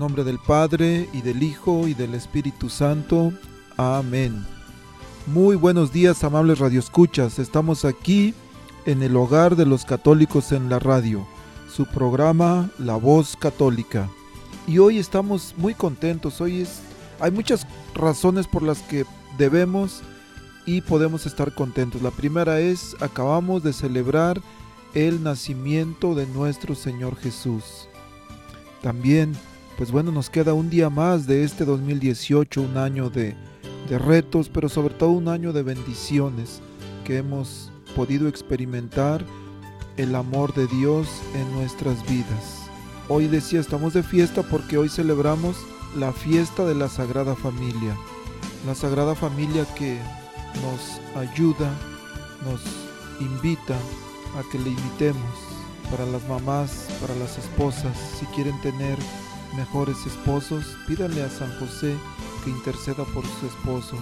Nombre del Padre y del Hijo y del Espíritu Santo. Amén. Muy buenos días, amables radioescuchas. Estamos aquí en el hogar de los católicos en la radio, su programa La Voz Católica. Y hoy estamos muy contentos. Hoy es hay muchas razones por las que debemos y podemos estar contentos. La primera es acabamos de celebrar el nacimiento de nuestro Señor Jesús. También pues bueno, nos queda un día más de este 2018, un año de, retos, pero sobre todo un año de bendiciones que hemos podido experimentar el amor de Dios en nuestras vidas. Hoy decía, estamos de fiesta porque hoy celebramos la fiesta de la Sagrada Familia. La Sagrada Familia que nos ayuda, nos invita a que le imitemos. Para las mamás, para las esposas, si quieren tener mejores esposos, pídanle a San José que interceda por sus esposos,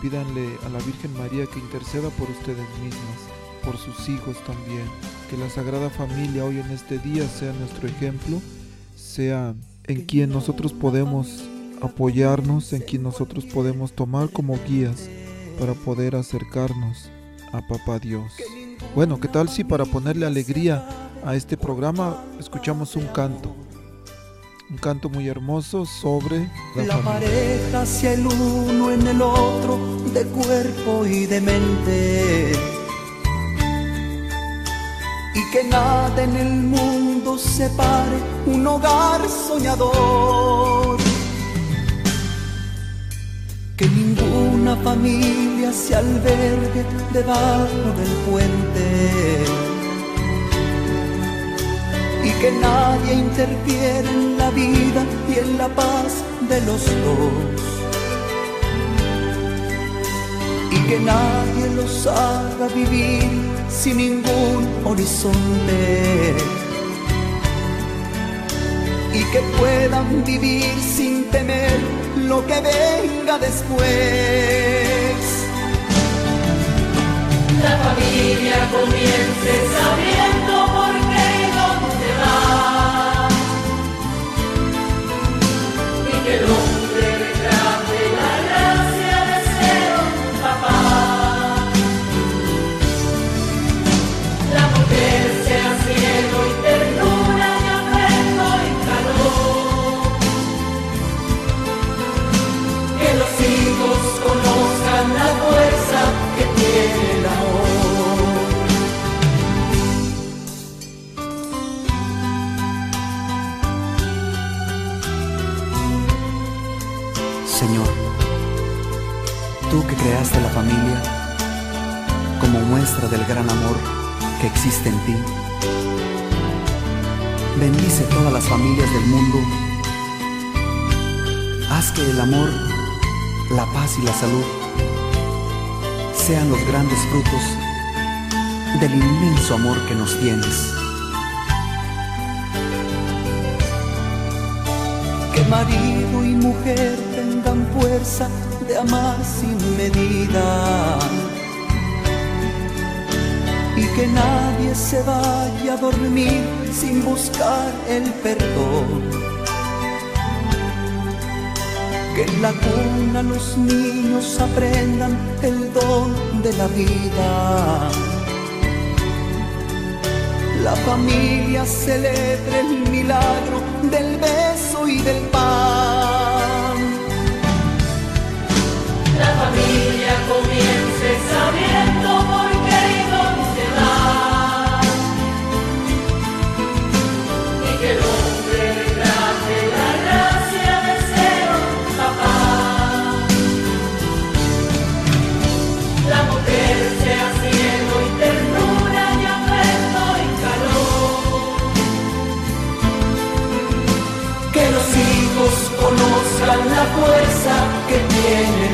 pídanle a la Virgen María que interceda por ustedes mismas, por sus hijos también, que la Sagrada Familia hoy en este día sea nuestro ejemplo, sea en quien nosotros podemos apoyarnos, en quien nosotros podemos tomar como guías para poder acercarnos a Papá Dios. Bueno, ¿qué tal si para ponerle alegría a este programa escuchamos un canto? Un canto muy hermoso sobre la, la pareja hacia el uno en el otro, de cuerpo y de mente. Y que nada en el mundo separe un hogar soñador. Que ninguna familia se albergue debajo del puente que nadie interfiere en la vida y en la paz de los dos. Y que nadie los haga vivir sin ningún horizonte. Y que puedan vivir sin temer lo que venga después. La familia comience sabiendo y creaste la familia como muestra del gran amor que existe en ti, bendice todas las familias del mundo, haz que el amor, la paz y la salud sean los grandes frutos del inmenso amor que nos tienes. Que marido y mujer tengan fuerza de amar sin medida. Y que nadie se vaya a dormir sin buscar el perdón. Que en la cuna los niños aprendan el don de la vida. La familia celebre el milagro del beso y del pan. Comience sabiendo por qué y con va. Y que el hombre le la gracia de ser un papá. La poder sea cielo y ternura y afecto y calor. Que los hijos conozcan la fuerza que tienen.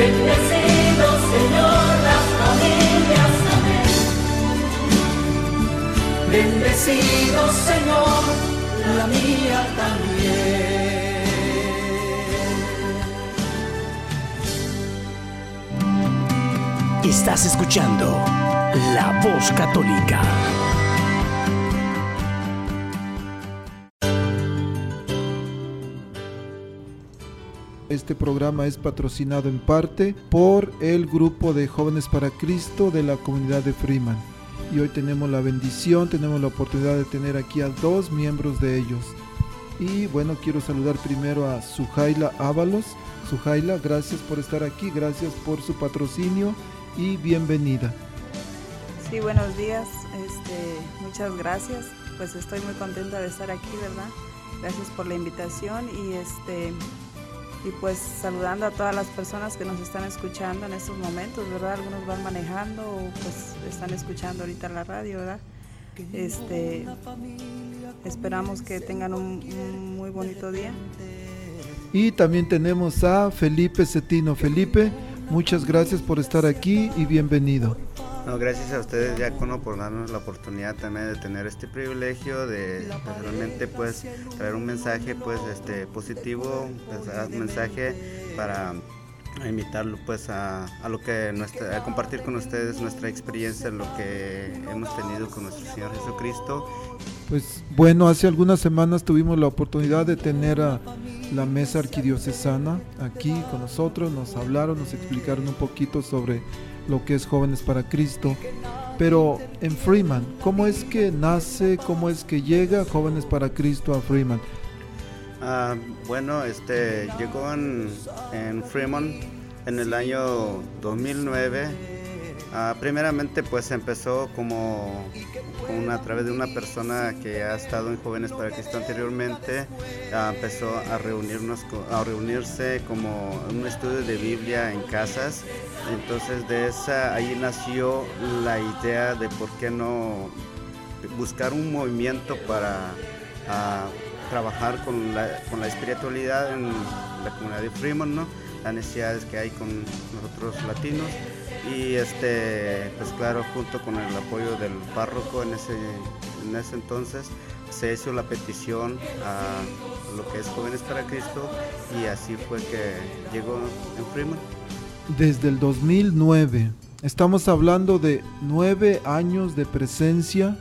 Bendecido Señor las familias, amén. Bendecido Señor, la mía también. Estás escuchando La Voz Católica. Este programa es patrocinado en parte por el grupo de Jóvenes para Cristo de la comunidad de Freeman. Y hoy tenemos la bendición, tenemos la oportunidad de tener aquí a dos miembros de ellos. Y bueno, quiero saludar primero a Sujaila Ábalos. Sujaila, gracias por estar aquí, gracias por su patrocinio y bienvenida. Sí, buenos días. Este, muchas gracias. Pues estoy muy contenta de estar aquí, ¿verdad? Gracias por la invitación y este y pues saludando a todas las personas que nos están escuchando en estos momentos, ¿verdad? Algunos van manejando o pues están escuchando ahorita la radio, ¿verdad? Este esperamos que tengan un, un muy bonito día. Y también tenemos a Felipe Cetino. Felipe, muchas gracias por estar aquí y bienvenido. No, gracias a ustedes, Diácono, por darnos la oportunidad también de tener este privilegio de pues, realmente pues traer un mensaje pues este positivo, pues, un mensaje para invitarlo pues a, a lo que nuestra, a compartir con ustedes nuestra experiencia, lo que hemos tenido con nuestro Señor Jesucristo. Pues bueno, hace algunas semanas tuvimos la oportunidad de tener a la mesa arquidiocesana aquí con nosotros, nos hablaron, nos explicaron un poquito sobre lo que es Jóvenes para Cristo. Pero en Freeman, ¿cómo es que nace, cómo es que llega Jóvenes para Cristo a Freeman? Ah, bueno, este llegó en, en Fremont en el año 2009. Ah, primeramente, pues empezó como, a través de una persona que ha estado en Jóvenes para Cristo anteriormente. Ah, empezó a reunirnos, a reunirse como un estudio de Biblia en casas. Entonces, de esa ahí nació la idea de por qué no buscar un movimiento para ah, trabajar con la, con la espiritualidad en la comunidad de Fremont, ¿no? Las necesidades que hay con nosotros latinos. Y este, pues claro, junto con el apoyo del párroco en ese, en ese entonces, se hizo la petición a lo que es Jóvenes para Cristo y así fue que llegó en Fremont. Desde el 2009. Estamos hablando de nueve años de presencia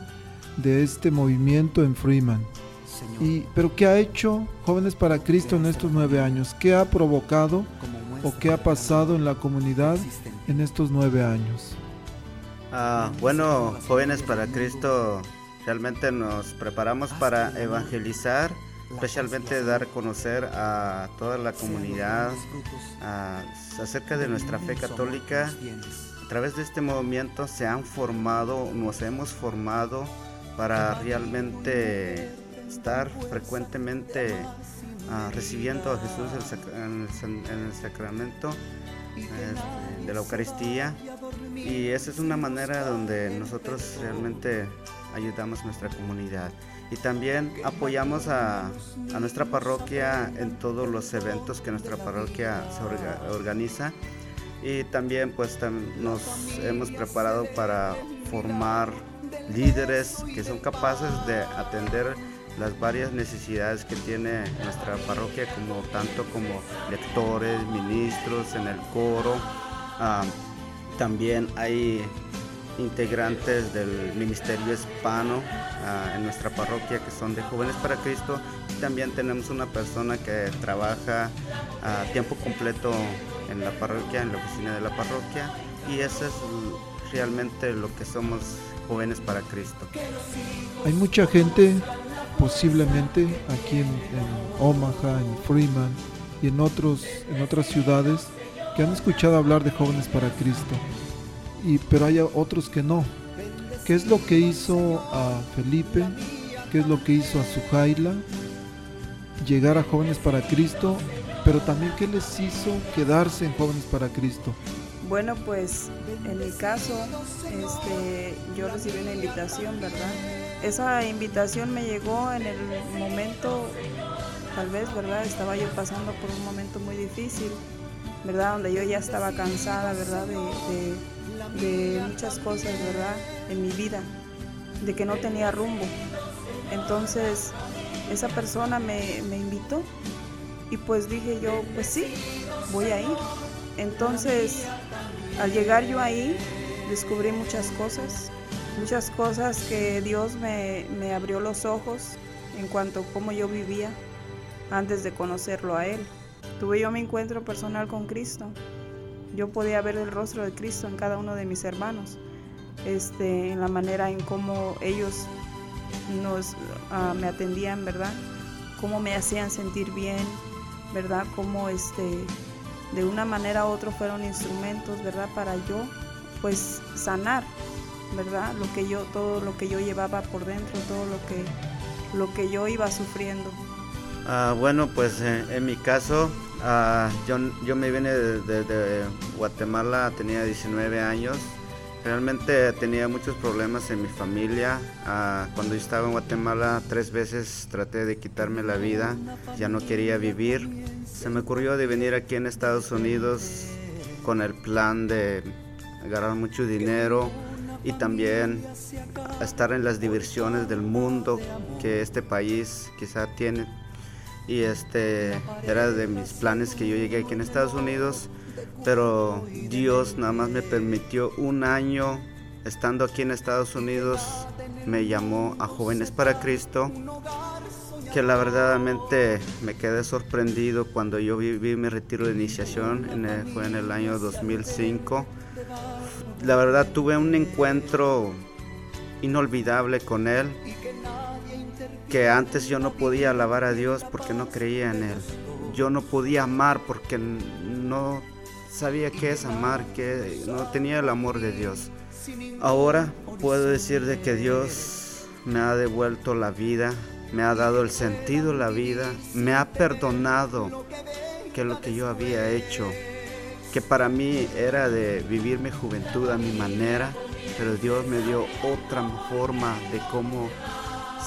de este movimiento en Freeman. Señor, Y, pero ¿qué ha hecho Jóvenes para Cristo en estos nueve años? ¿Qué ha provocado como o qué ha pasado en la comunidad en estos nueve años? Ah, bueno, jóvenes para Cristo, realmente nos preparamos para evangelizar, especialmente dar a conocer a toda la comunidad acerca de nuestra fe católica. A través de este movimiento se han formado, nos hemos formado para realmente estar frecuentemente ah, recibiendo a Jesús en, el, sacramento este, de la Eucaristía. Y esa es una manera donde nosotros realmente ayudamos a nuestra comunidad. Y también apoyamos a, nuestra parroquia en todos los eventos que nuestra parroquia se orga- organiza. Y también pues nos hemos preparado para formar líderes que son capaces de atender las varias necesidades que tiene nuestra parroquia, como tanto como lectores, ministros en el coro. Ah, también hay integrantes del Ministerio Hispano ah, en nuestra parroquia que son de Jóvenes para Cristo. También tenemos una persona que trabaja a tiempo completo en la parroquia, en la oficina de la parroquia. y eso es realmente lo que somos jóvenes para Cristo. Hay mucha gente, posiblemente aquí en, Omaha, en Freeman y en, otros, en otras ciudades, que han escuchado hablar de jóvenes para Cristo, y, pero hay otros que no. ¿Qué es lo que hizo a Felipe? ¿Qué es lo que hizo a Sujaila? Llegar a jóvenes para Cristo, pero también qué les hizo quedarse en jóvenes para Cristo. Bueno, pues en mi caso, este, yo recibí una invitación, ¿verdad? Esa invitación me llegó en el momento, tal vez, ¿verdad? Estaba yo pasando por un momento muy difícil, ¿verdad? Donde yo ya estaba cansada, ¿verdad? De, muchas cosas, ¿verdad? En mi vida, de que no tenía rumbo. Entonces, esa persona me, me invitó y pues dije yo, pues sí, voy a ir. Entonces, al llegar yo ahí, descubrí muchas cosas, muchas cosas que Dios me, abrió los ojos en cuanto a cómo yo vivía antes de conocerlo a Él. Tuve yo mi encuentro personal con Cristo. Yo podía ver el rostro de Cristo en cada uno de mis hermanos, este, en la manera en cómo ellos nos, ah, me atendían, ¿verdad? Cómo me hacían sentir bien, ¿verdad? Cómo este, de una manera u otra fueron instrumentos, ¿verdad? Para yo, pues, sanar, ¿verdad? Lo que yo, todo lo que yo llevaba por dentro, todo lo que, lo que yo iba sufriendo. Ah, bueno, pues eh, en mi caso, ah, yo, yo, me vine desde de, Guatemala, tenía 19 años. Realmente tenía muchos problemas en mi familia. Ah, cuando yo estaba en Guatemala, tres veces traté de quitarme la vida. Ya no quería vivir se me ocurrió de venir aquí en Estados Unidos con el plan de ganar mucho dinero y también estar en las diversiones del mundo que este país quizá tiene. Y este era de mis planes que yo llegué aquí en Estados Unidos, pero Dios nada más me permitió un año estando aquí en Estados Unidos, me llamó a Jóvenes para Cristo que la verdaderamente me quedé sorprendido cuando yo viví mi retiro de iniciación, fue en el año 2005. La verdad tuve un encuentro inolvidable con él, que antes yo no podía alabar a Dios porque no creía en él. Yo no podía amar porque no sabía qué es amar, que no tenía el amor de Dios. Ahora puedo decir de que Dios me ha devuelto la vida, me ha dado el sentido de la vida, me ha perdonado que lo que yo había hecho, que para mí era de vivir mi juventud a mi manera, pero Dios me dio otra forma de cómo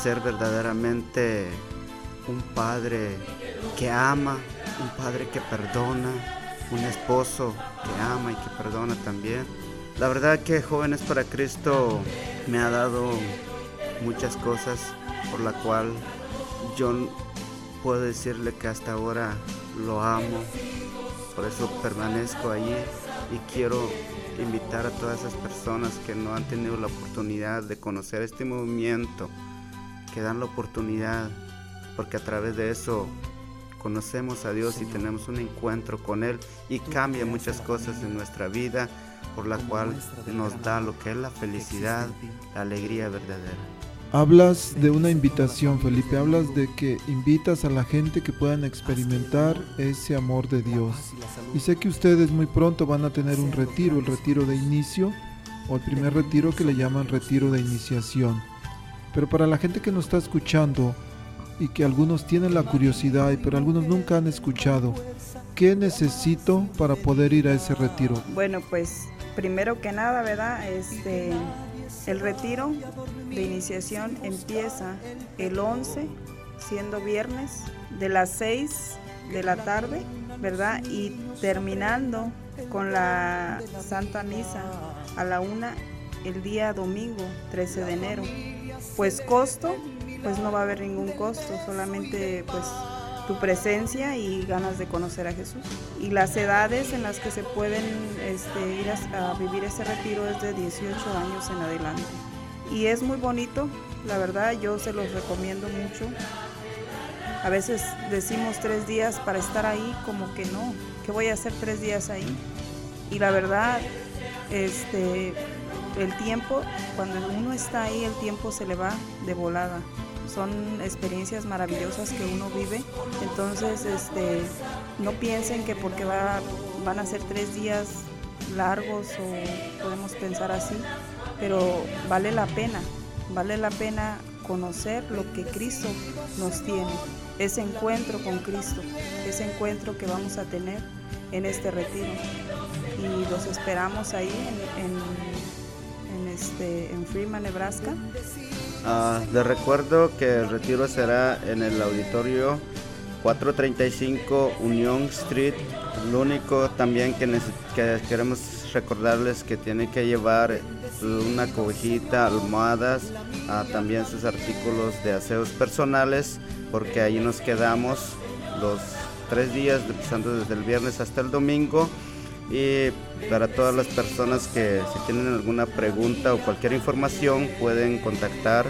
ser verdaderamente un padre que ama, un padre que perdona, un esposo que ama y que perdona también. La verdad que Jóvenes para Cristo me ha dado muchas cosas por la cual yo puedo decirle que hasta ahora lo amo, por eso permanezco allí y quiero invitar a todas esas personas que no han tenido la oportunidad de conocer este movimiento, que dan la oportunidad, porque a través de eso conocemos a Dios y tenemos un encuentro con Él y cambia muchas cosas en nuestra vida, por la cual nos da lo que es la felicidad, la alegría verdadera. Hablas de una invitación, Felipe, hablas de que invitas a la gente que puedan experimentar ese amor de Dios. Y sé que ustedes muy pronto van a tener un retiro, el retiro de inicio o el primer retiro que le llaman retiro de iniciación. Pero para la gente que nos está escuchando y que algunos tienen la curiosidad, pero algunos nunca han escuchado, ¿qué necesito para poder ir a ese retiro? Bueno, pues primero que nada, ¿verdad? Este el retiro de iniciación empieza el 11, siendo viernes, de las 6 de la tarde, ¿verdad? Y terminando con la Santa Misa a la 1 el día domingo 13 de enero. Pues costo, pues no va a haber ningún costo, solamente pues tu presencia y ganas de conocer a Jesús. Y las edades en las que se pueden este, ir a, vivir ese retiro es de 18 años en adelante. Y es muy bonito, la verdad, yo se los recomiendo mucho. A veces decimos tres días para estar ahí, como que no, que voy a hacer tres días ahí. Y la verdad, este, el tiempo, cuando uno está ahí, el tiempo se le va de volada. Son experiencias maravillosas que uno vive. Entonces, este, no piensen que porque va, van a ser tres días largos o podemos pensar así, pero vale la pena, vale la pena conocer lo que Cristo nos tiene, ese encuentro con Cristo, ese encuentro que vamos a tener en este retiro. Y los esperamos ahí en, en, este, en Freeman, Nebraska. Uh, les recuerdo que el retiro será en el auditorio 435 Union Street. Lo único también que, que queremos recordarles que tienen que llevar una cobijita, almohadas, uh, también sus artículos de aseos personales, porque ahí nos quedamos los tres días, empezando desde el viernes hasta el domingo. Y para todas las personas que si tienen alguna pregunta o cualquier información pueden contactar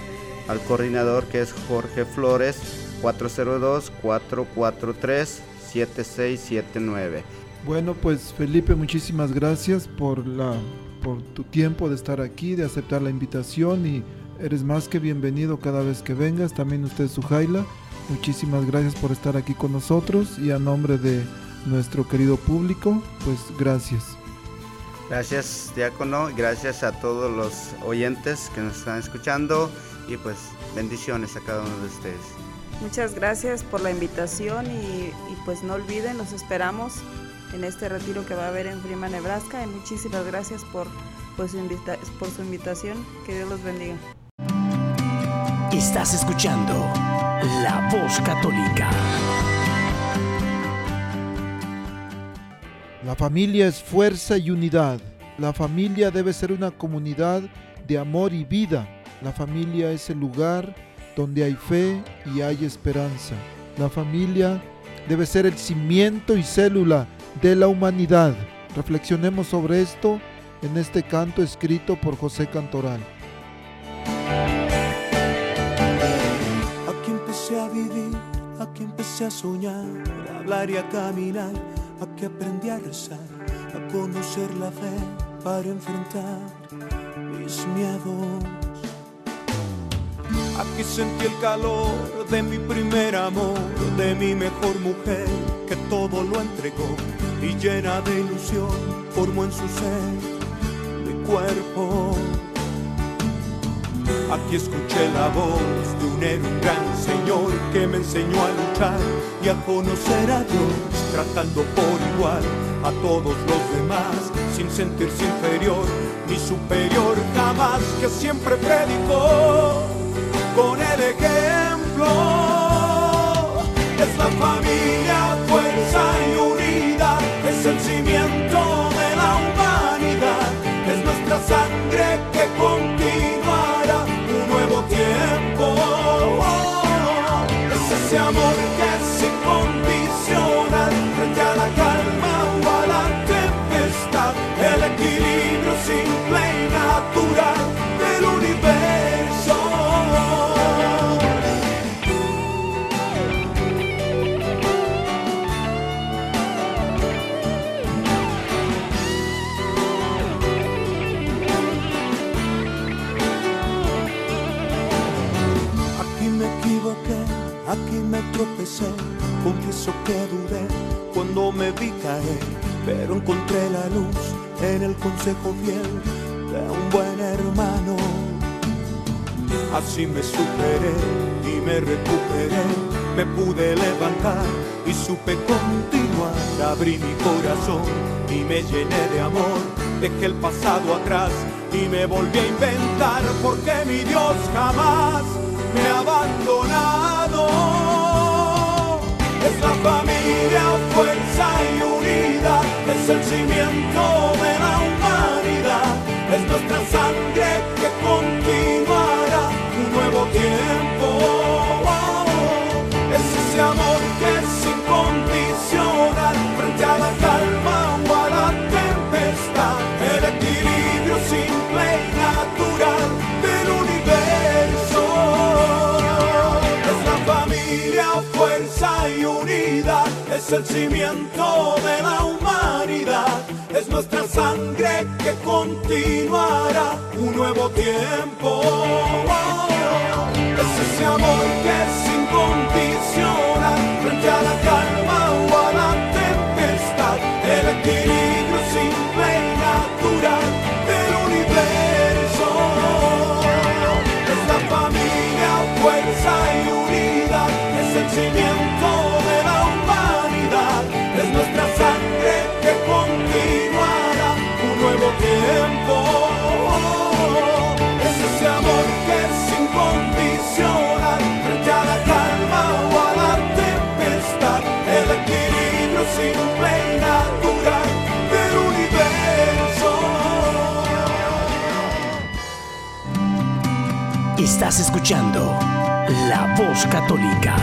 al coordinador que es Jorge Flores 402-443-7679. Bueno, pues Felipe, muchísimas gracias por, la, por tu tiempo de estar aquí, de aceptar la invitación y eres más que bienvenido cada vez que vengas. También usted, Sujaila, muchísimas gracias por estar aquí con nosotros y a nombre de nuestro querido público, pues gracias. Gracias, diácono, gracias a todos los oyentes que nos están escuchando y pues bendiciones a cada uno de ustedes. Muchas gracias por la invitación y, pues no olviden, los esperamos en este retiro que va a haber en Freeman, Nebraska y muchísimas gracias por, por su invitación. Que Dios los bendiga. Estás escuchando La Voz Católica. La familia es fuerza y unidad. La familia debe ser una comunidad de amor y vida. La familia es el lugar donde hay fe y hay esperanza. La familia debe ser el cimiento y célula de la humanidad. Reflexionemos sobre esto en este canto escrito por José Cantoral. Aquí empecé a vivir, aquí empecé a soñar, a hablar y a caminar Aquí aprendí a rezar, a conocer la fe para enfrentar mis miedos. Aquí sentí el calor de mi primer amor, de mi mejor mujer, que todo lo entregó y llena de ilusión formó en su ser mi cuerpo. Aquí escuché la voz de un héroe, un gran señor que me enseñó a luchar y a conocer a Dios, tratando por igual a todos los demás, sin sentirse inferior ni superior jamás, que siempre predicó con el ejemplo. Es la familia, tropecé, confieso que dudé cuando me vi caer, pero encontré la luz en el consejo fiel de un buen hermano. Así me superé y me recuperé, me pude levantar y supe continuar. Abrí mi corazón y me llené de amor, dejé el pasado atrás y me volví a inventar porque mi Dios jamás me ha abandonado. Es la familia, fuerza y unidad, es el cimiento de la humanidad, es nuestra sangre que continuará un nuevo tiempo. Es ese amor es el cimiento de la humanidad, es nuestra sangre que con continuará un nuevo tiempo. Es ese amor que sin incondicional frente a la calma o a la tempestad, el equilibrio simple y natural del universo. Es la familia, fuerza y unidad, es el cimiento nuestra sangre que continuará un nuevo tiempo. Es ese amor que sin condicional frente a la calma o a la tempestad, el equilibrio simple y natural del universo. Estás escuchando La Voz Católica.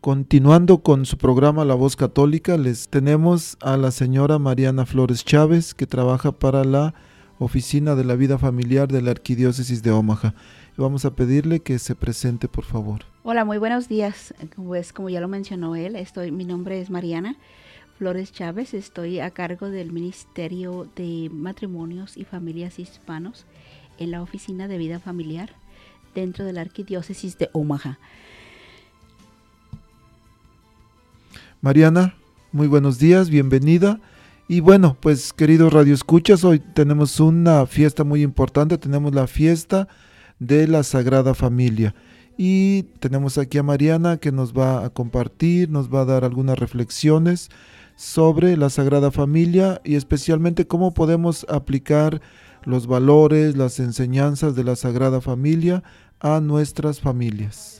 Continuando con su programa La Voz Católica, les tenemos a la señora Mariana Flores Chávez, que trabaja para la Oficina de la Vida Familiar de la Arquidiócesis de Omaha. Vamos a pedirle que se presente, por favor. Hola, muy buenos días. Pues como ya lo mencionó él, estoy, mi nombre es Mariana Flores Chávez. Estoy a cargo del Ministerio de Matrimonios y Familias Hispanos en la Oficina de Vida Familiar dentro de la Arquidiócesis de Omaha. Mariana, muy buenos días, bienvenida. Y bueno, pues queridos radioescuchas, hoy tenemos una fiesta muy importante, tenemos la fiesta de la Sagrada Familia. Y tenemos aquí a Mariana que nos va a compartir, nos va a dar algunas reflexiones sobre la Sagrada Familia y especialmente cómo podemos aplicar los valores, las enseñanzas de la Sagrada Familia a nuestras familias.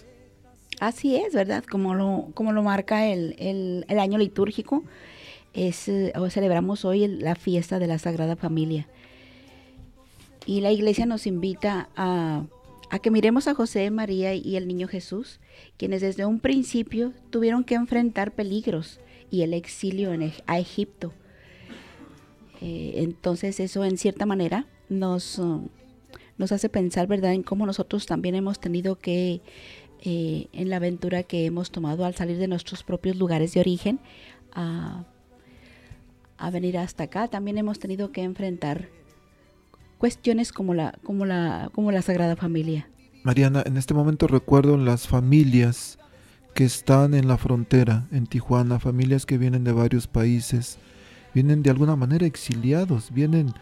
Así es, ¿verdad? Como lo, como lo marca el, el- año litúrgico, es, eh, celebramos hoy la fiesta de la Sagrada Familia. Y la iglesia nos invita a, a que miremos a José, María y el niño Jesús, quienes desde un principio tuvieron que enfrentar peligros y el exilio en, a Egipto. Eh, entonces eso en cierta manera nos, uh, nos hace pensar, ¿verdad?, en cómo nosotros también hemos tenido que eh, en la aventura que hemos tomado al salir de nuestros propios lugares de origen a, a venir hasta acá. También hemos tenido que enfrentar cuestiones como la, como la, como la Sagrada Familia. Mariana, en este momento recuerdo las familias que están en la frontera, en Tijuana, familias que vienen de varios países, vienen de alguna manera exiliados, vienen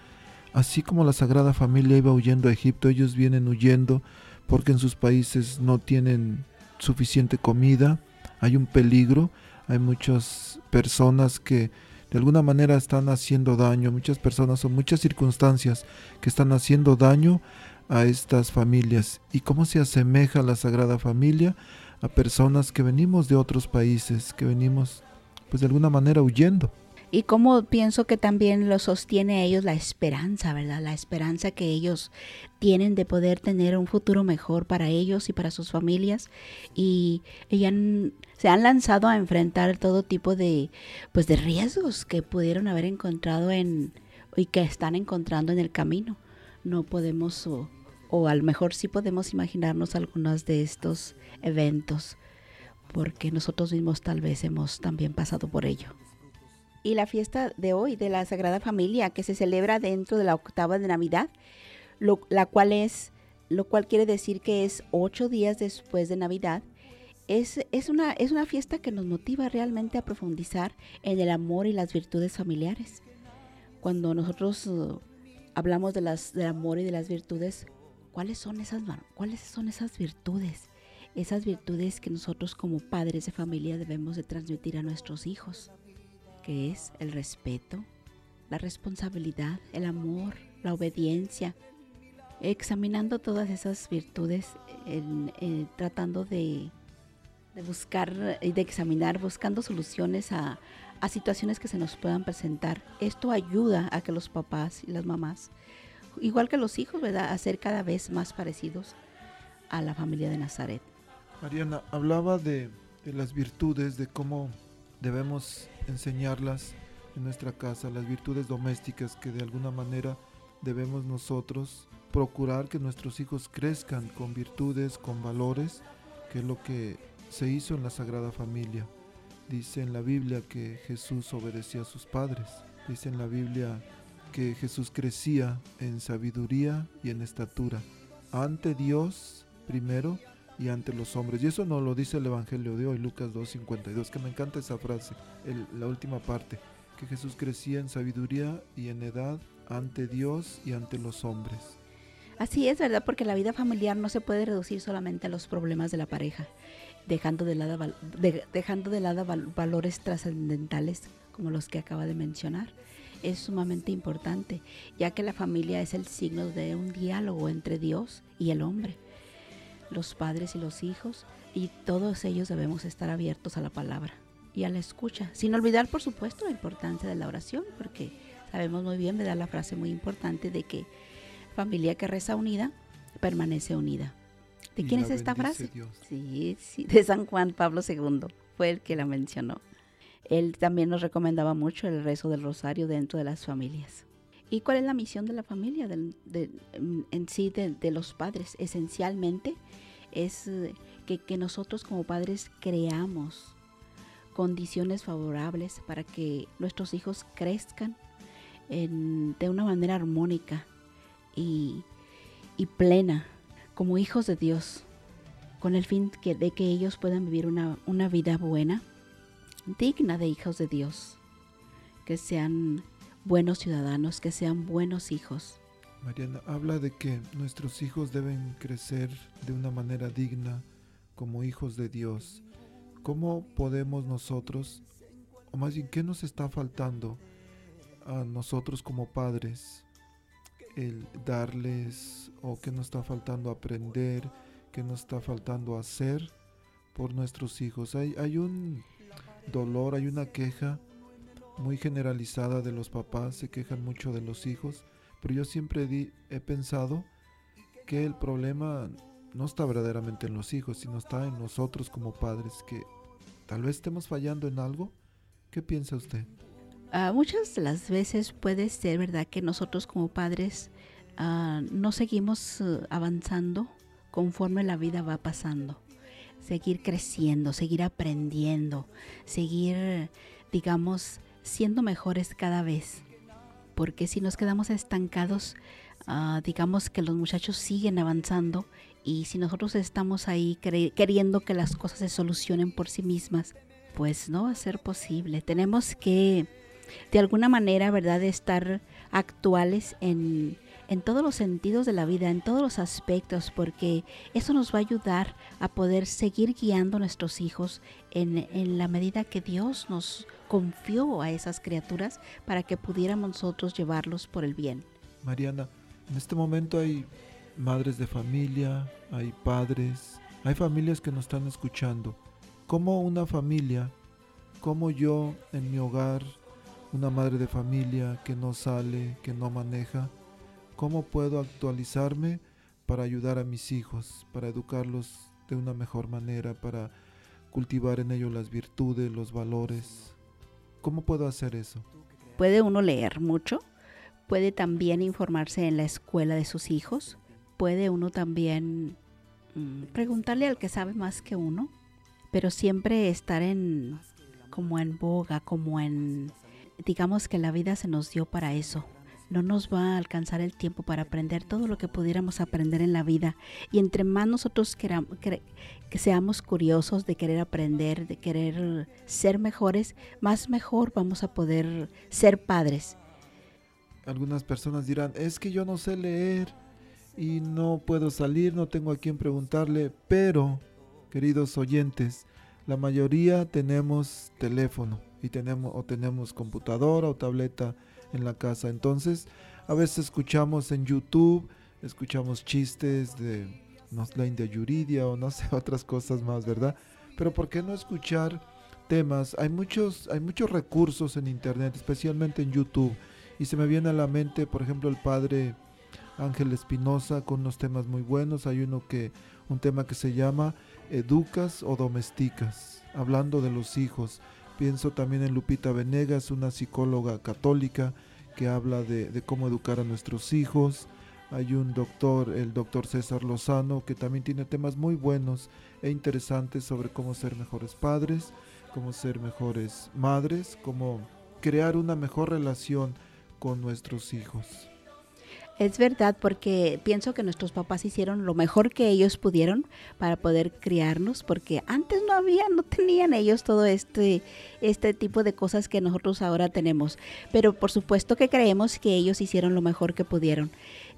así como la Sagrada Familia iba huyendo a Egipto, ellos vienen huyendo porque en sus países no tienen suficiente comida, hay un peligro, hay muchas personas que de alguna manera están haciendo daño, muchas personas o muchas circunstancias que están haciendo daño a estas familias y cómo se asemeja la Sagrada Familia a personas que venimos de otros países, que venimos pues de alguna manera huyendo. Y como pienso que también lo sostiene a ellos la esperanza, ¿verdad? La esperanza que ellos tienen de poder tener un futuro mejor para ellos y para sus familias. Y, y se han lanzado a enfrentar todo tipo de, pues, de riesgos que pudieron haber encontrado en, y que están encontrando en el camino. No podemos, o, o a lo mejor sí podemos imaginarnos algunos de estos eventos, porque nosotros mismos tal vez hemos también pasado por ello y la fiesta de hoy de la Sagrada Familia que se celebra dentro de la octava de Navidad, lo, la cual es, lo cual quiere decir que es ocho días después de Navidad. Es, es, una, es una fiesta que nos motiva realmente a profundizar en el amor y las virtudes familiares. Cuando nosotros uh, hablamos de las, del amor y de las virtudes, ¿cuáles son, esas, ¿cuáles son esas virtudes? Esas virtudes que nosotros como padres de familia debemos de transmitir a nuestros hijos que es el respeto, la responsabilidad, el amor, la obediencia. Examinando todas esas virtudes, eh, tratando de, buscar y de examinar, buscando soluciones a, situaciones que se nos puedan presentar. Esto ayuda a que los papás y las mamás, igual que los hijos, ¿verdad?, a ser cada vez más parecidos a la familia de Nazaret. Mariana, hablaba de las virtudes, de cómo debemos enseñarlas en nuestra casa, las virtudes domésticas que de alguna manera debemos nosotros procurar que nuestros hijos crezcan con virtudes, con valores, que es lo que se hizo en la Sagrada Familia. Dice en la Biblia que Jesús obedecía a sus padres. Dice en la Biblia que Jesús crecía en sabiduría y en estatura. Ante Dios primero y ante los hombres. Y eso no lo dice el Evangelio de hoy, Lucas 2.52, que me encanta esa frase, la última parte, que Jesús crecía en sabiduría y en edad ante Dios y ante los hombres. Así es, ¿verdad? Porque la vida familiar no se puede reducir solamente a los problemas de la pareja, dejando de lado, dejando de lado valores trascendentales como los que acaba de mencionar. Es sumamente importante, ya que la familia es el signo de un diálogo entre Dios y el hombre, los padres y los hijos, y todos ellos debemos estar abiertos a la palabra y a la escucha, sin olvidar, por supuesto, la importancia de la oración, porque sabemos muy bien, me da la frase muy importante de que familia que reza unida, permanece unida. ¿De quién es esta frase? Sí, sí, de San Juan Pablo II, fue el que la mencionó. Él también nos recomendaba mucho el rezo del rosario dentro de las familias. ¿Y cuál es la misión de la familia en sí de, los padres? Esencialmente es eh, que, nosotros como padres creamos condiciones favorables para que nuestros hijos crezcan de una manera armónica, y, plena como hijos de Dios, con el fin de que ellos puedan vivir una, una vida buena, digna de hijos de Dios, que sean buenos ciudadanos, que sean buenos hijos. Mariana, habla de que nuestros hijos deben crecer de una manera digna como hijos de Dios. ¿Cómo podemos nosotros, o más bien, qué nos está faltando a nosotros como padres el darles o que nos está faltando aprender, que nos está faltando hacer por nuestros hijos. Hay, hay un dolor, hay una queja muy generalizada de los papás, se quejan mucho de los hijos, pero yo siempre he pensado que el problema no está verdaderamente en los hijos, sino está en nosotros como padres, que tal vez estemos fallando en algo. ¿Qué piensa usted? Ah, muchas de las veces puede ser verdad que nosotros como padres ah, no seguimos eh, avanzando conforme la vida va pasando. Seguir creciendo, seguir aprendiendo, seguir, digamos, siendo mejores cada vez. Porque si nos quedamos estancados, ah, digamos que los muchachos siguen avanzando y si nosotros estamos ahí queriendo que las cosas se solucionen por sí mismas, pues no va a ser posible. Tenemos que de alguna manera, ¿verdad?, de estar actuales en, en todos los sentidos de la vida, en todos los aspectos, porque eso nos va a ayudar a poder seguir guiando a nuestros hijos en, en, la medida que Dios nos confió a esas criaturas para que pudiéramos nosotros llevarlos por el bien. Mariana, en este momento hay madres de familia, hay padres, hay familias que nos están escuchando. ¿Cómo una familia, como yo en mi hogar, una madre de familia que no sale, que no maneja, ¿cómo puedo actualizarme para ayudar a mis hijos, para educarlos de una mejor manera, para cultivar en ellos las virtudes, los valores? ¿Cómo puedo hacer eso? Puede uno leer mucho, puede también informarse en la escuela de sus hijos, puede uno también mm, preguntarle al que sabe más que uno, pero siempre estar en como en boga, como en digamos que la vida se nos dio para eso. No nos va a alcanzar el tiempo para aprender todo lo que pudiéramos aprender en la vida. Y entre más nosotros queramos, que, seamos curiosos de querer aprender, de querer ser mejores, más mejor vamos a poder ser padres. Algunas personas dirán, es que yo no sé leer y no puedo salir, no tengo a quien preguntarle, pero, queridos oyentes, la mayoría tenemos teléfono y tenemos o tenemos computadora o tableta en la casa. Entonces, a veces escuchamos en YouTube, escuchamos chistes de Nosline de Yuridia o no sé, otras cosas más, ¿verdad? Pero ¿por qué no escuchar temas? Hay muchos, hay muchos recursos en internet, especialmente en YouTube. Y se me viene a la mente, por ejemplo, el padre Ángel Espinosa con unos temas muy buenos. Hay uno que, un tema que se llama Educas o Domesticas, hablando de los hijos. Pienso también en Lupita Venegas, una psicóloga católica que habla de, cómo educar a nuestros hijos. Hay un doctor, el doctor César Lozano, que también tiene temas muy buenos e interesantes sobre cómo ser mejores padres. cómo ser mejores madres, cómo crear una mejor relación con nuestros hijos. Es verdad, porque pienso que nuestros papás hicieron lo mejor que ellos pudieron para poder criarnos, porque antes no había, no tenían ellos todo este, este tipo de cosas que nosotros ahora tenemos. Pero por supuesto que creemos que ellos hicieron lo mejor que pudieron.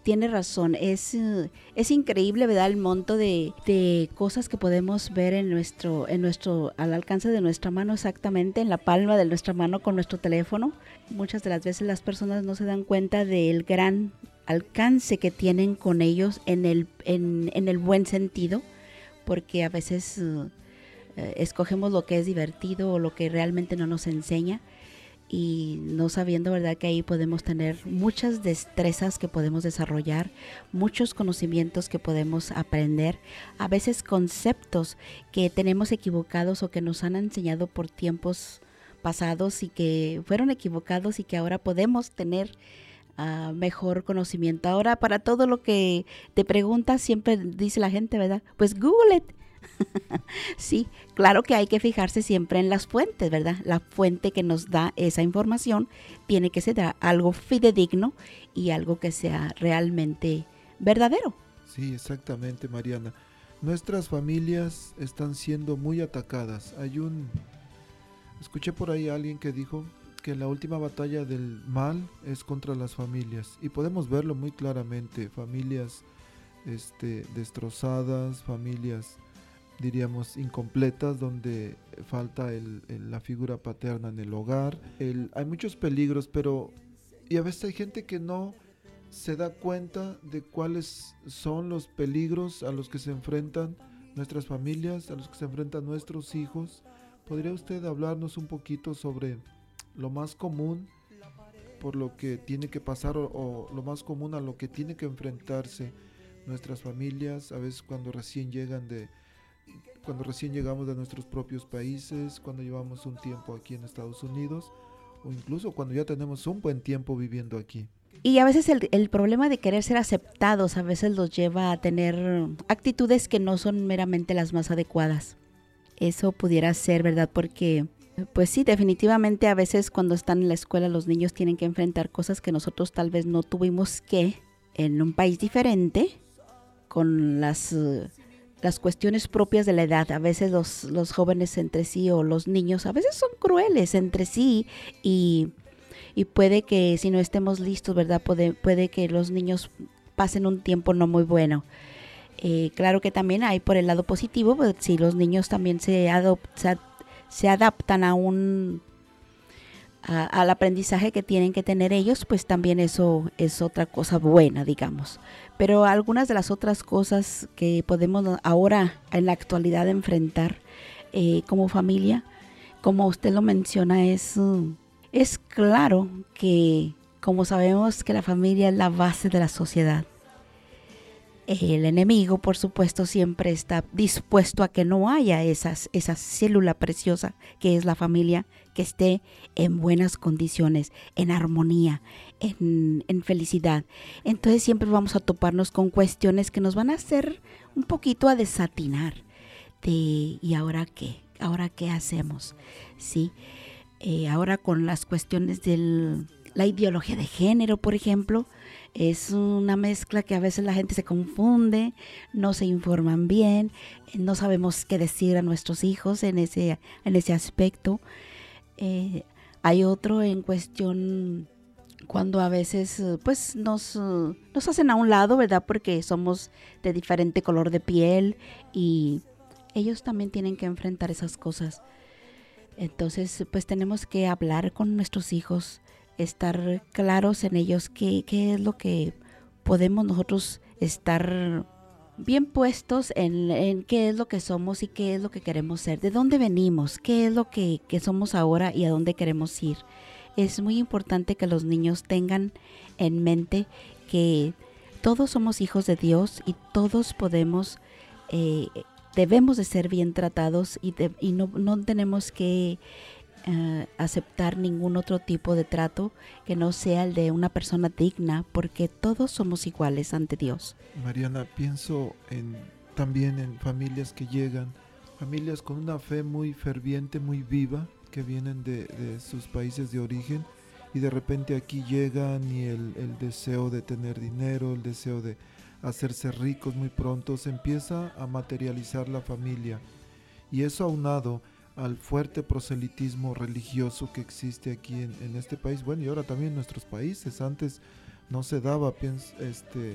Tiene razón, es, eh, es increíble, ¿verdad? El monto de, de cosas que podemos ver en nuestro, en nuestro, al alcance de nuestra mano exactamente, en la palma de nuestra mano con nuestro teléfono. Muchas de las veces las personas no se dan cuenta del gran alcance que tienen con ellos en el, en, en el buen sentido, porque a veces uh, eh, escogemos lo que es divertido o lo que realmente no nos enseña y no sabiendo verdad que ahí podemos tener muchas destrezas que podemos desarrollar, muchos conocimientos que podemos aprender, a veces conceptos que tenemos equivocados o que nos han enseñado por tiempos pasados y que fueron equivocados y que ahora podemos tener uh, mejor conocimiento. Ahora para todo lo que te preguntas siempre dice la gente, ¿verdad? Pues Google it. sí, claro que hay que fijarse siempre en las fuentes, ¿verdad? La fuente que nos da esa información tiene que ser algo fidedigno y algo que sea realmente verdadero. Sí, exactamente, Mariana. Nuestras familias están siendo muy atacadas. Hay un... Escuché por ahí a alguien que dijo que la última batalla del mal es contra las familias. Y podemos verlo muy claramente. Familias este, destrozadas, familias diríamos, incompletas, donde falta la figura paterna en el hogar. Hay muchos peligros, pero... Y a veces hay gente que no se da cuenta de cuáles son los peligros a los que se enfrentan nuestras familias, a los que se enfrentan nuestros hijos. ¿Podría usted hablarnos un poquito sobre lo más común por lo que tiene que pasar o, lo más común a lo que tiene que enfrentarse nuestras familias, a veces cuando recién llegan de, cuando recién llegamos de nuestros propios países, cuando llevamos un tiempo aquí en Estados Unidos o incluso cuando ya tenemos un buen tiempo viviendo aquí. Y a veces el, el, problema de querer ser aceptados a veces los lleva a tener actitudes que no son meramente las más adecuadas. Eso pudiera ser, ¿verdad? Porque, pues sí, definitivamente a veces cuando están en la escuela los niños tienen que enfrentar cosas que nosotros tal vez no tuvimos que en un país diferente, con las uh, las cuestiones propias de la edad. A veces los, los jóvenes entre sí o los niños a veces son crueles entre sí y, y puede que si no estemos listos, ¿verdad? Puede, puede que los niños pasen un tiempo no muy bueno. Eh, claro que también hay por el lado positivo, pues, si los niños también se, se, se adaptan a un al aprendizaje que tienen que tener ellos, pues también eso es otra cosa buena, digamos. Pero algunas de las otras cosas que podemos ahora en la actualidad enfrentar eh, como familia, como usted lo menciona, es, es claro que como sabemos que la familia es la base de la sociedad, el enemigo, por supuesto, siempre está dispuesto a que no haya esa célula preciosa que es la familia, que esté en buenas condiciones, en armonía, en, en, felicidad. Entonces siempre vamos a toparnos con cuestiones que nos van a hacer un poquito a desatinar de ¿y ahora qué? ¿Ahora qué hacemos? ¿Sí? Eh, ahora con las cuestiones de la ideología de género, por ejemplo, es una mezcla que a veces la gente se confunde, no se informan bien, no sabemos qué decir a nuestros hijos en ese, en ese aspecto. Eh, hay otro en cuestión cuando a veces pues nos, nos hacen a un lado, ¿verdad? Porque somos de diferente color de piel y ellos también tienen que enfrentar esas cosas. Entonces, pues tenemos que hablar con nuestros hijos, estar claros en ellos qué, qué es lo que podemos nosotros estar bien puestos en, en, qué es lo que somos y qué es lo que queremos ser, de dónde venimos, qué es lo que, que, somos ahora y a dónde queremos ir. Es muy importante que los niños tengan en mente que todos somos hijos de Dios y todos podemos, eh, debemos de ser bien tratados y, de, y no, no tenemos que Uh, aceptar ningún otro tipo de trato que no sea el de una persona digna, porque todos somos iguales ante Dios. Mariana, pienso en, también en familias que llegan familias con una fe muy ferviente, muy viva, que vienen de, de sus países de origen y de repente aquí llegan y el, el, deseo de tener dinero, el deseo de hacerse ricos muy pronto, se empieza a materializar la familia. Y eso aunado al fuerte proselitismo religioso que existe aquí en, este país, bueno, y ahora también en nuestros países, antes no se daba, este,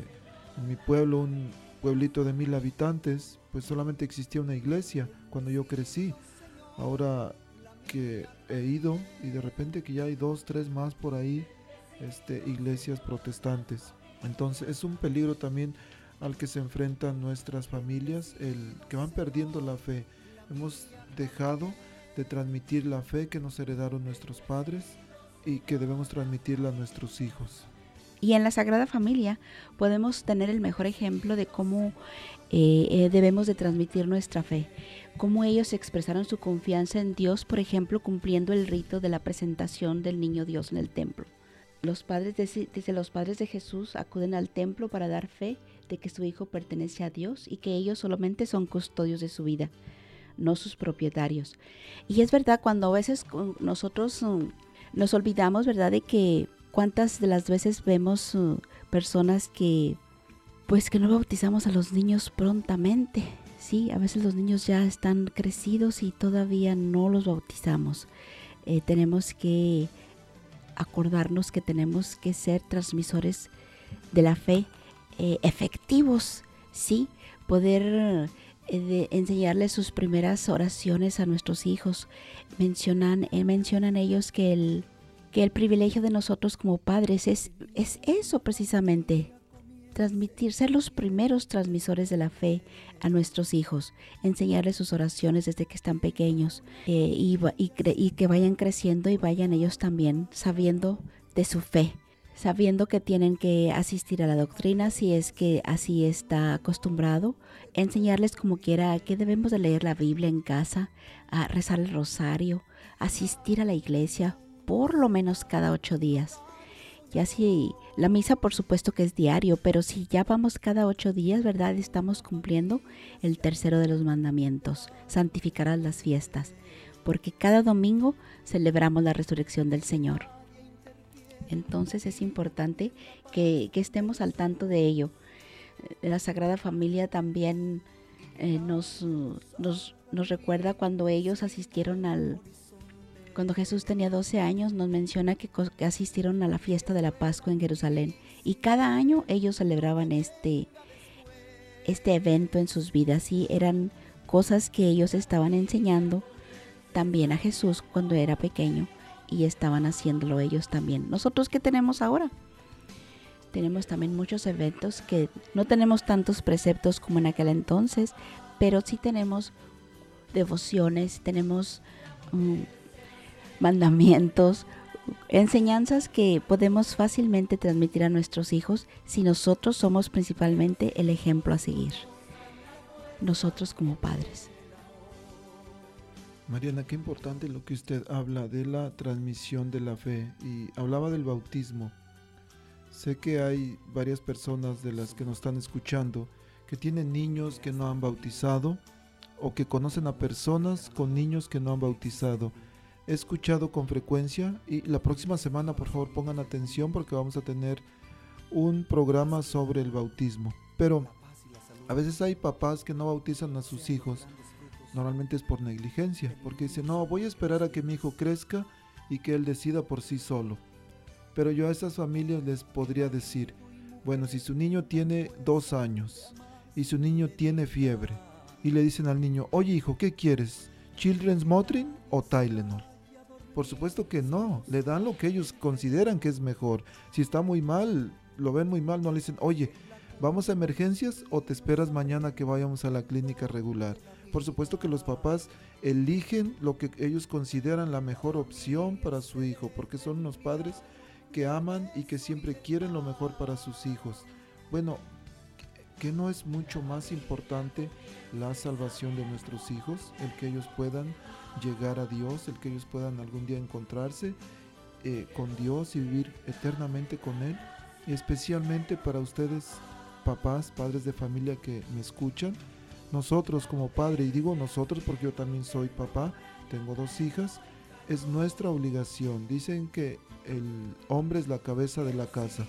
en mi pueblo, un pueblito de mil habitantes, pues solamente existía una iglesia cuando yo crecí. Ahora que he ido y de repente que ya hay dos, tres más por ahí, este, iglesias protestantes. Entonces es un peligro también al que se enfrentan nuestras familias, el que van perdiendo la fe. Hemos dejado de transmitir la fe que nos heredaron nuestros padres y que debemos transmitirla a nuestros hijos. Y en la Sagrada Familia podemos tener el mejor ejemplo de cómo eh, eh, debemos de transmitir nuestra fe, cómo ellos expresaron su confianza en Dios, por ejemplo, cumpliendo el rito de la presentación del niño Dios en el templo. Los padres de, los padres de Jesús acuden al templo para dar fe de que su hijo pertenece a Dios y que ellos solamente son custodios de su vida, no sus propietarios. Y es verdad, cuando a veces nosotros mm, nos olvidamos, ¿verdad?, de que cuántas de las veces vemos uh, personas que pues que no bautizamos a los niños prontamente. Sí, a veces los niños ya están crecidos y todavía no los bautizamos. Eh, tenemos que acordarnos que tenemos que ser transmisores de la fe eh, efectivos, sí, poder eh, enseñarles sus primeras oraciones a nuestros hijos. Mencionan, mencionan ellos que el, que el privilegio de nosotros como padres es, es eso precisamente, transmitir, ser los primeros transmisores de la fe a nuestros hijos, enseñarles sus oraciones desde que están pequeños eh, y, y, que vayan creciendo y vayan ellos también sabiendo de su fe, sabiendo que tienen que asistir a la doctrina si es que así está acostumbrado, enseñarles como quiera que debemos de leer la Biblia en casa, a rezar el rosario, asistir a la iglesia por lo menos cada ocho días. Ya si la misa por supuesto que es diario, pero si ya vamos cada ocho días, ¿verdad? Estamos cumpliendo el tercero de los mandamientos, santificarás las fiestas, porque cada domingo celebramos la resurrección del Señor. Entonces es importante que, estemos al tanto de ello. La Sagrada Familia también eh, nos, nos, nos recuerda cuando ellos asistieron al, cuando Jesús tenía 12 años, nos menciona que, asistieron a la fiesta de la Pascua en Jerusalén y cada año ellos celebraban este, este evento en sus vidas y eran cosas que ellos estaban enseñando también a Jesús cuando era pequeño y estaban haciéndolo ellos también. Nosotros qué tenemos ahora? Tenemos también muchos eventos que no tenemos tantos preceptos como en aquel entonces, pero sí tenemos devociones, tenemos mm, mandamientos, enseñanzas que podemos fácilmente transmitir a nuestros hijos si nosotros somos principalmente el ejemplo a seguir. Nosotros como padres. Mariana, qué importante lo que usted habla de la transmisión de la fe y hablaba del bautismo. Sé que hay varias personas de las que nos están escuchando que tienen niños que no han bautizado o que conocen a personas con niños que no han bautizado he escuchado con frecuencia y la próxima semana por favor pongan atención porque vamos a tener un programa sobre el bautismo. Pero a veces hay papás que no bautizan a sus hijos. Normalmente es por negligencia, porque dicen, no, voy a esperar a que mi hijo crezca y que él decida por sí solo. Pero yo a esas familias les podría decir, bueno, si su niño tiene dos años y su niño tiene fiebre y le dicen al niño, oye hijo, ¿qué quieres? ¿Children's Motrin o Tylenol? Por supuesto que no, le dan lo que ellos consideran que es mejor. Si está muy mal, lo ven muy mal, no le dicen, oye, ¿vamos a emergencias o te esperas mañana que vayamos a la clínica regular? Por supuesto que los papás eligen lo que ellos consideran la mejor opción para su hijo, porque son unos padres que aman y que siempre quieren lo mejor para sus hijos. Bueno, ¿qué no es mucho más importante la salvación de nuestros hijos? El que ellos puedan llegar a Dios, el que ellos puedan algún día encontrarse eh, con Dios y vivir eternamente con Él. especialmente para ustedes, papás, padres de familia que me escuchan, nosotros como padre, y digo nosotros porque yo también soy papá, tengo dos hijas, es nuestra obligación. Dicen que el hombre es la cabeza de la casa,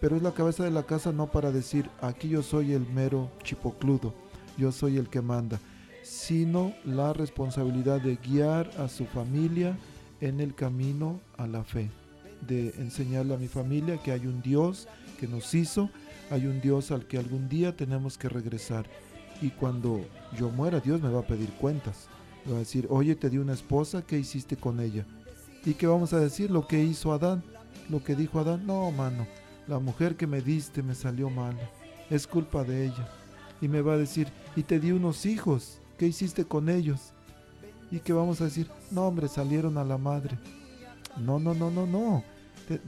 pero es la cabeza de la casa no para decir, aquí yo soy el mero chipocludo, yo soy el que manda, sino la responsabilidad de guiar a su familia en el camino a la fe, de enseñarle a mi familia que hay un Dios que nos hizo, hay un Dios al que algún día tenemos que regresar. Y cuando yo muera, Dios me va a pedir cuentas. Me va a decir, oye, te di una esposa, ¿qué hiciste con ella? ¿Y qué vamos a decir? Lo que hizo Adán. Lo que dijo Adán, no, mano, la mujer que me diste me salió mal. Es culpa de ella. Y me va a decir, y te di unos hijos, ¿qué hiciste con ellos? ¿Y qué vamos a decir? No, hombre, salieron a la madre. No, no, no, no, no.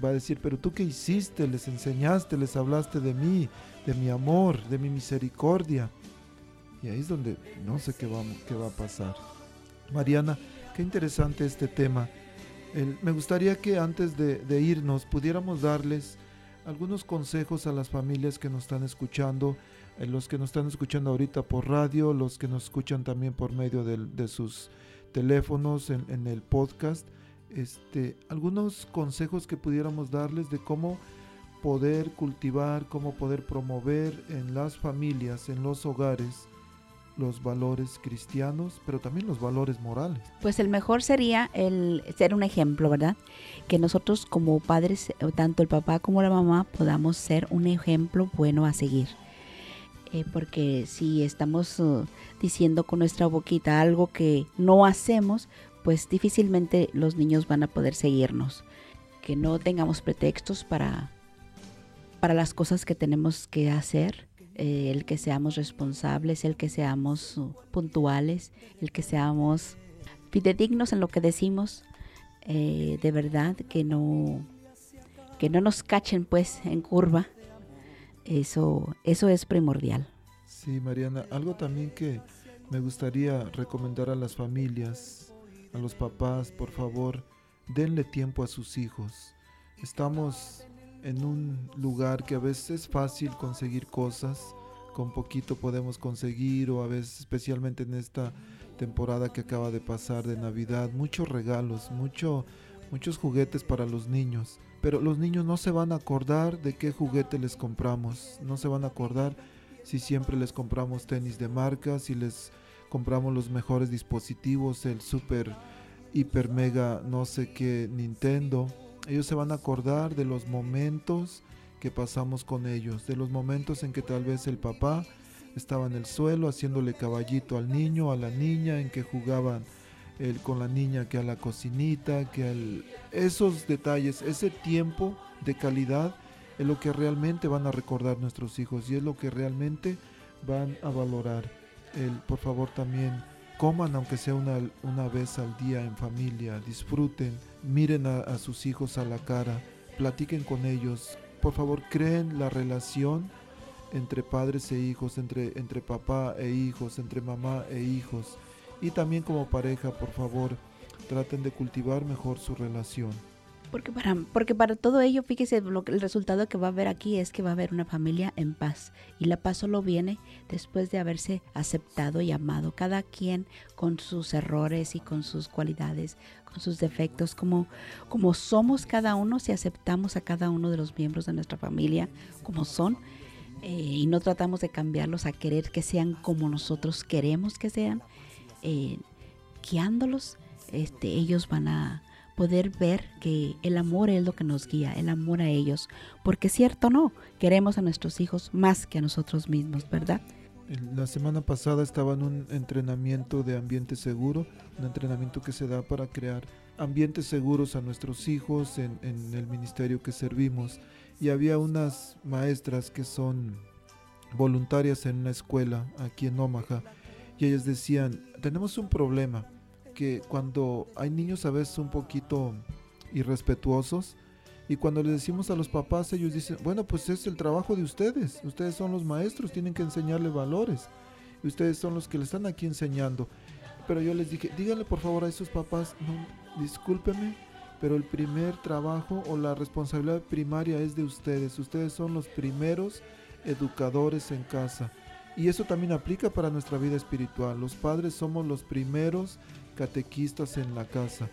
va a decir, pero tú qué hiciste, les enseñaste, les hablaste de mí, de mi amor, de mi misericordia. Y ahí es donde no sé qué va, qué va a pasar. Mariana, qué interesante este tema. me gustaría que antes de, de irnos pudiéramos darles algunos consejos a las familias que nos están escuchando, eh, los que nos están escuchando ahorita por radio, los que nos escuchan también por medio de sus teléfonos, en, el podcast, este, algunos consejos que pudiéramos darles de cómo poder cultivar, cómo poder promover en las familias, en los hogares, los valores cristianos, pero también los valores morales. Pues el mejor sería el ser un ejemplo, ¿verdad? Que nosotros como padres, tanto el papá como la mamá, podamos ser un ejemplo bueno a seguir. Eh, porque si estamos uh, diciendo con nuestra boquita algo que no hacemos, pues difícilmente los niños van a poder seguirnos. Que no tengamos pretextos para, para las cosas que tenemos que hacer, eh, el que seamos responsables, el que seamos uh, puntuales, el que seamos fidedignos en lo que decimos, eh, de verdad que no que no nos cachen pues en curva eso, eso es primordial. Sí, Mariana, algo también que me gustaría recomendar a las familias, a los papás, por favor, denle tiempo a sus hijos. Estamos en un lugar que a veces es fácil conseguir cosas, con poquito podemos conseguir, o a veces, especialmente en esta temporada que acaba de pasar de Navidad, muchos regalos, mucho, muchos juguetes para los niños pero los niños no se van a acordar de qué juguete les compramos, no se van a acordar si siempre les compramos tenis de marca, si les compramos los mejores dispositivos, el super, hiper, mega, no sé qué, Nintendo. Ellos se van a acordar de los momentos que pasamos con ellos, de los momentos en que tal vez el papá estaba en el suelo haciéndole caballito al niño, a la niña, en que jugaban el, con la niña que a la cocinita, que esos detalles, ese tiempo de calidad es lo que realmente van a recordar nuestros hijos y es lo que realmente van a valorar. El, por favor también coman aunque sea una, una vez al día en familia, disfruten, miren a, sus hijos a la cara, platiquen con ellos, por favor creen la relación entre padres e hijos, entre, entre papá e hijos, entre mamá e hijos y también como pareja, por favor, traten de cultivar mejor su relación. Porque para, porque para todo ello, fíjese, lo, el resultado que va a haber aquí es que va a haber una familia en paz. Y la paz solo viene después de haberse aceptado y amado, cada quien con sus errores y con sus cualidades, sus defectos, como, como somos cada uno, si aceptamos a cada uno de los miembros de nuestra familia como son. Eh, y no tratamos de cambiarlos a querer que sean como nosotros queremos que sean, eh, guiándolos, este, ellos van a poder ver que el amor es lo que nos guía, el amor a ellos, porque cierto no, queremos a nuestros hijos más que a nosotros mismos, ¿verdad? La semana pasada estaba en un entrenamiento de ambiente seguro, un entrenamiento que se da para crear ambientes seguros a nuestros hijos en, el ministerio que servimos. Y había unas maestras que son voluntarias en una escuela aquí en Omaha y ellas decían, tenemos un problema, que cuando hay niños a veces un poquito irrespetuosos, y cuando les decimos a los papás, ellos dicen, bueno, pues es el trabajo de ustedes, ustedes son los maestros, tienen que enseñarle valores, y ustedes son los que le están aquí enseñando. Pero yo les dije, díganle por favor a esos papás, no, discúlpeme, pero el primer trabajo o la responsabilidad primaria es de ustedes, ustedes son los primeros educadores en casa Y eso también aplica para nuestra vida espiritual. Los padres somos los primeros catequistas en la casa.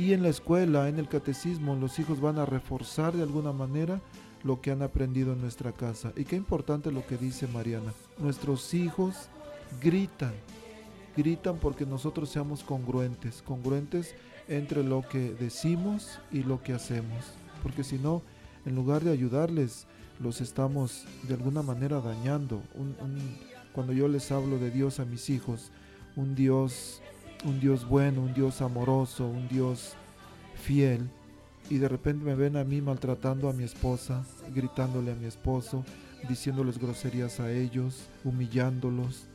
Y en la escuela, en el catecismo, los hijos van a reforzar de alguna manera lo que han aprendido en nuestra casa. Y qué importante lo que dice Mariana. Nuestros hijos gritan, gritan porque nosotros seamos congruentes, congruentes entre lo que decimos y lo que hacemos. Porque si no, en lugar de ayudarles, los estamos de alguna manera dañando. cuando yo les hablo de Dios a mis hijos, un Dios, un Dios bueno, un Dios amoroso, un Dios fiel, y de repente me ven a mí maltratando a mi esposa, gritándole a mi esposo, diciéndoles groserías a ellos, humillándolos.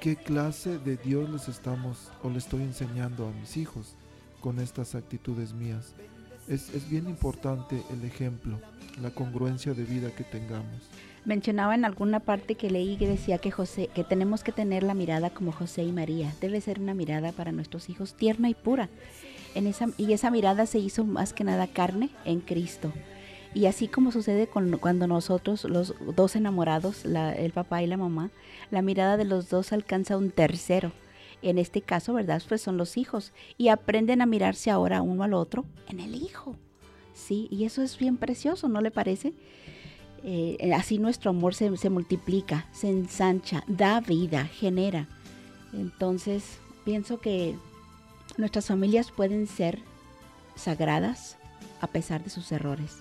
¿Qué clase de Dios les estamos o le estoy enseñando a mis hijos con estas actitudes mías? Es, es bien importante el ejemplo, la congruencia de vida que tengamos. Mencionaba en alguna parte que leí que decía que José, que tenemos que tener la mirada como José y María. Debe ser una mirada para nuestros hijos tierna y pura esa, y esa mirada se hizo más que nada carne en Cristo. Y así como sucede cuando nosotros, los dos enamorados, el papá y la mamá, la mirada de los dos alcanza un tercero. En este caso, ¿verdad? Pues son los hijos. Y aprenden a mirarse ahora uno al otro en el hijo. Sí, y eso es bien precioso, ¿no le parece? Eh, así nuestro amor se, multiplica, se ensancha, da vida, genera. Entonces, pienso que Nuestras familias pueden ser sagradas a pesar de sus errores.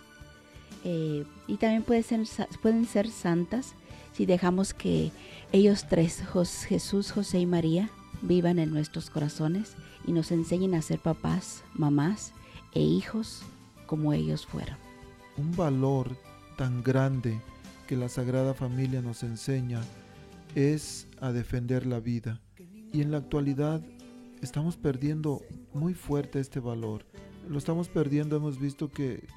Eh, y también pueden ser, pueden ser santas si dejamos que ellos tres, Jesús, José y María, vivan en nuestros corazones y nos enseñen a ser papás, mamás e hijos como ellos fueron. Un valor tan grande que la Sagrada Familia nos enseña es a defender la vida. Y en la actualidad estamos perdiendo muy fuerte este valor. Lo estamos perdiendo, hemos visto que,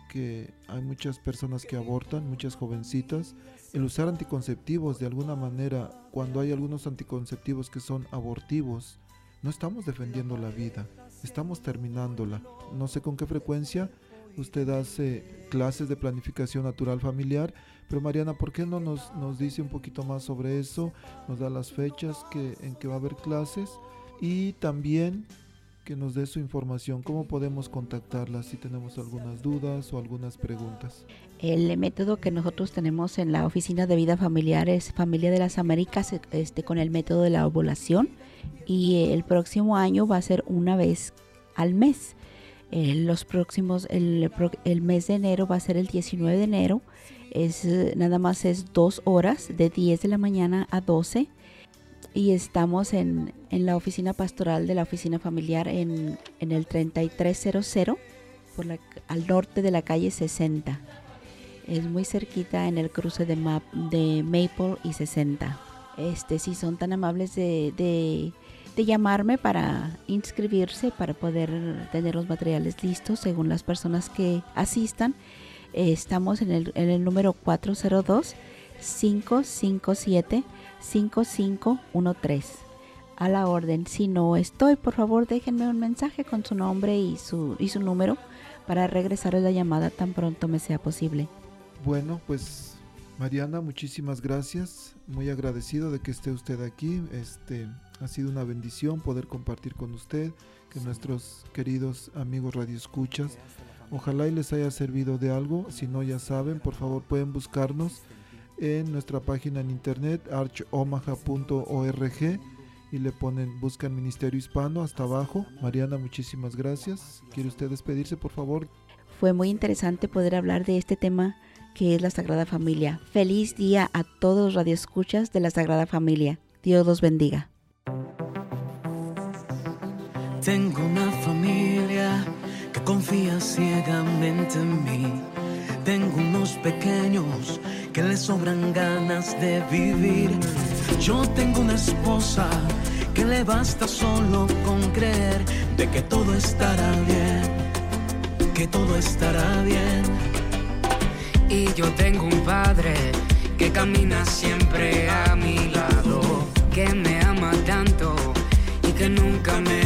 hay muchas personas que abortan, muchas jovencitas. El usar anticonceptivos de alguna manera, cuando hay algunos anticonceptivos que son abortivos, no estamos defendiendo la vida, estamos terminándola. No sé con qué frecuencia usted hace clases de planificación natural familiar, pero Mariana, ¿por qué no nos, nos dice un poquito más sobre eso? Nos da las fechas en que va a haber clases y también que nos dé su información, cómo podemos contactarla si tenemos algunas dudas o algunas preguntas. El método que nosotros tenemos en la Oficina de Vida Familiar es Familia de las Américas este, con el método de la ovulación y el próximo año va a ser una vez al mes. Eh, los próximos, el, el, mes de enero va a ser el 19 de enero, es, nada más es dos horas de 10 de la mañana a 12 y estamos en, la oficina pastoral de la oficina familiar en, el 3300 por la, al norte de la calle 60. Es muy cerquita en el cruce de, map, de Maple y 60. Este, si son tan amables de, llamarme para inscribirse, para poder tener los materiales listos según las personas que asistan, estamos en el, en el número 402 557 5513. A la orden, si no estoy, por favor déjenme un mensaje con su nombre y su, y su número para regresar a la llamada tan pronto me sea posible. Bueno, pues Mariana, muchísimas gracias. Muy agradecido de que esté usted aquí. Este ha sido una bendición poder compartir con usted, que nuestros queridos amigos radioescuchas, ojalá y les haya servido de algo. Si no ya saben, por favor pueden buscarnos en nuestra página en internet archomaha.org y le ponen buscan Ministerio Hispano hasta abajo. Mariana, muchísimas gracias. ¿Quiere usted despedirse, por favor? Fue muy interesante poder hablar de este tema que es la Sagrada Familia. Feliz día a todos radioescuchas de la Sagrada Familia. Dios los bendiga. Tengo una familia que confía ciegamente en mí. Tengo unos pequeños que le sobran ganas de vivir. Yo tengo una esposa que le basta solo con creer de que todo estará bien, que todo estará bien. Y yo tengo un padre que camina siempre a mi lado, que me ama tanto y que nunca me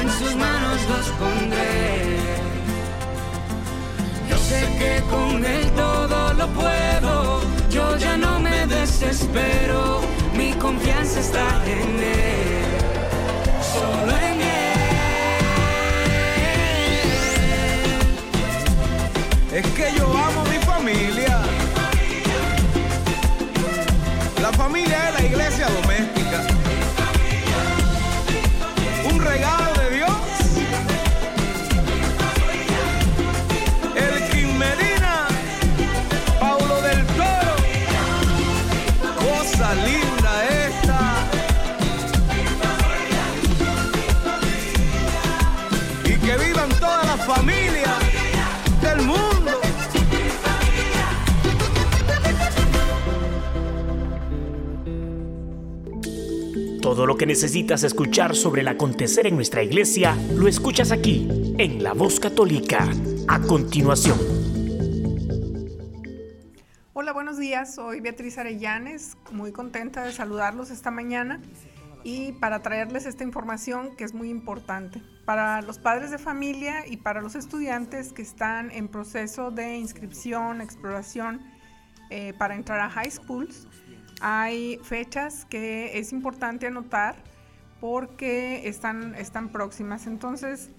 En sus manos los pondré. Yo sé que con él todo lo puedo, yo ya no me desespero, mi confianza está en él, solo en él. Es que yo amo mi familia. La familia es la iglesia Todo lo que necesitas escuchar sobre el acontecer en nuestra iglesia lo escuchas aquí, en La Voz Católica. A continuación. Hola, buenos días. Soy Beatriz Arellanes, muy contenta de saludarlos esta mañana y para traerles esta información que es muy importante para los padres de familia y para los estudiantes que están en proceso de inscripción, exploración eh, para entrar a high schools. Hay fechas que es importante anotar porque están, están próximas. Entonces,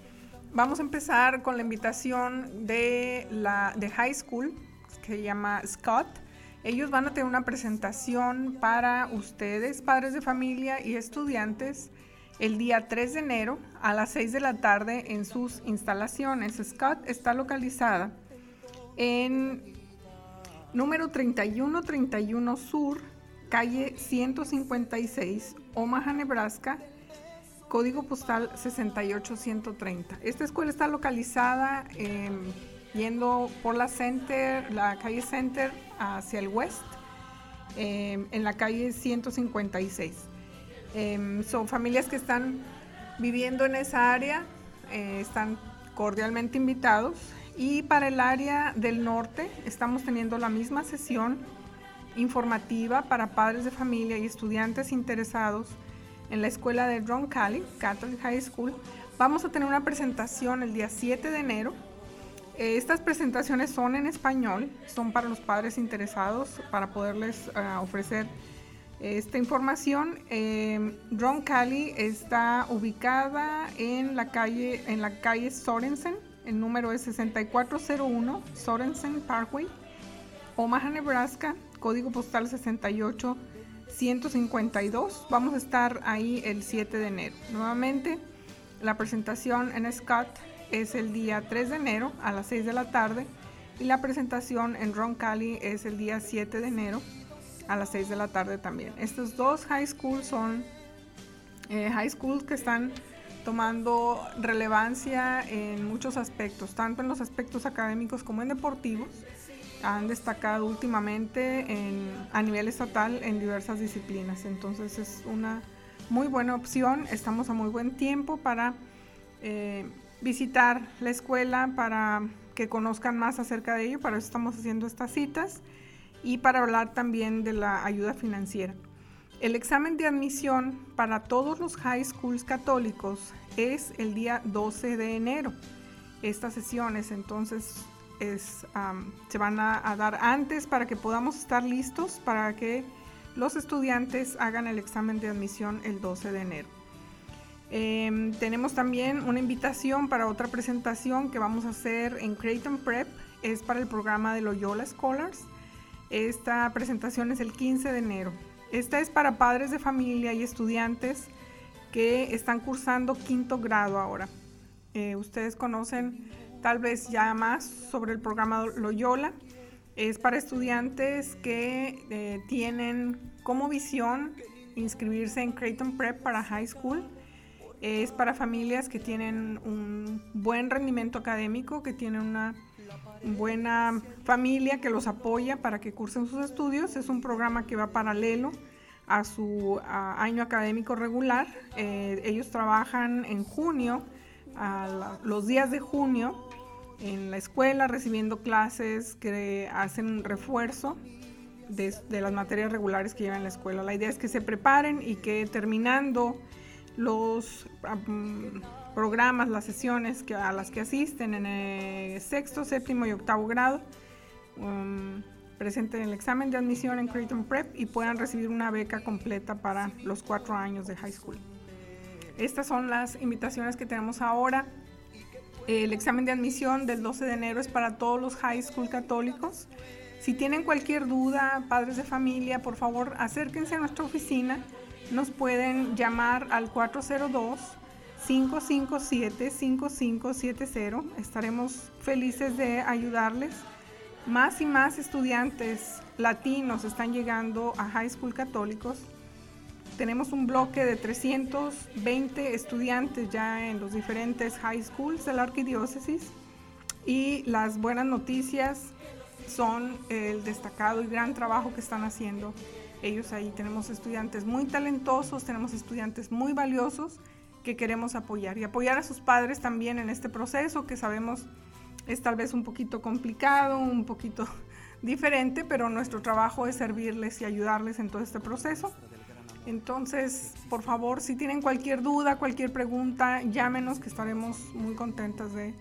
vamos a empezar con la invitación de la de high school, que se llama Scott. Ellos van a tener una presentación para ustedes, padres de familia y estudiantes, el día 3 de enero a las 6 de la tarde en sus instalaciones. Scott está localizada en número 3131 Sur, calle 156, Omaha, Nebraska, código postal 68130. Esta escuela está localizada eh, yendo por la Center, la calle Center hacia el west, eh, en la calle 156. Eh, son familias que están viviendo en esa área, eh, están cordialmente invitados. Y para el área del norte estamos teniendo la misma sesión informativa para padres de familia y estudiantes interesados en la escuela de Ron Cali, Catholic High School. Vamos a tener una presentación el día 7 de enero. Eh, Estas presentaciones son en español, son para los padres interesados para poderles ah, ofrecer esta información. Eh, Ron Cali está ubicada en la calle, en la calle Sorensen. El número es 6401 Sorensen Parkway, Omaha, Nebraska, código postal 68 152. Vamos a estar ahí el 7 de enero. Nuevamente, la presentación en Scott es el día 3 de enero a las 6 de la tarde y la presentación en Ron Cali es el día 7 de enero a las 6 de la tarde también. Estos dos high schools son eh, high schools que están tomando relevancia en muchos aspectos, tanto en los aspectos académicos como en deportivos. Han destacado últimamente a nivel estatal en diversas disciplinas. Entonces es una muy buena opción. Estamos a muy buen tiempo para eh, visitar la escuela, para que conozcan más acerca de ello. Para eso estamos haciendo estas citas y para hablar también de la ayuda financiera. El examen de admisión para todos los high schools católicos es el día 12 de enero. Estas sesiones entonces se van a, dar antes para que podamos estar listos para que los estudiantes hagan el examen de admisión el 12 de enero. Em, tenemos también una invitación para otra presentación que vamos a hacer en Creighton Prep. Es para el programa de Loyola Scholars. Esta presentación es el 15 de enero. Esta es para padres de familia y estudiantes que están cursando quinto grado ahora. Eh, ustedes conocen tal vez ya más sobre el programa Loyola. Es para estudiantes que eh, tienen como visión inscribirse en Creighton Prep para high school. Es para familias que tienen un buen rendimiento académico, que tienen una buena familia que los apoya para que cursen sus estudios. Es un programa que va paralelo a su año académico regular. Eh, ellos trabajan en junio, los días de junio, en la escuela, recibiendo clases que hacen refuerzo de, las materias regulares que llevan la escuela. La idea es que se preparen y que terminando los programas, las sesiones que, a las que asisten en el sexto, séptimo y octavo grado, um, presenten el examen de admisión en Creighton Prep y puedan recibir una beca completa para los cuatro años de high school. Estas son las invitaciones que tenemos ahora. El examen de admisión del 12 de enero es para todos los high school católicos. Si tienen cualquier duda, padres de familia, por favor acérquense a nuestra oficina. Nos pueden llamar al 402 557-5570. Estaremos felices de ayudarles. Más y más estudiantes latinos están llegando a high school católicos. Tenemos un bloque de 320 estudiantes ya en los diferentes high schools de la arquidiócesis y las buenas noticias son el destacado y gran trabajo que están haciendo ellos ahí. Tenemos estudiantes muy talentosos, tenemos estudiantes muy valiosos que queremos apoyar y apoyar a sus padres también en este proceso que sabemos es tal vez un poquito complicado, un poquito diferente, pero nuestro trabajo es servirles y ayudarles en todo este proceso. Entonces, por favor, si tienen cualquier duda, cualquier pregunta, llámenos que estaremos muy contentas de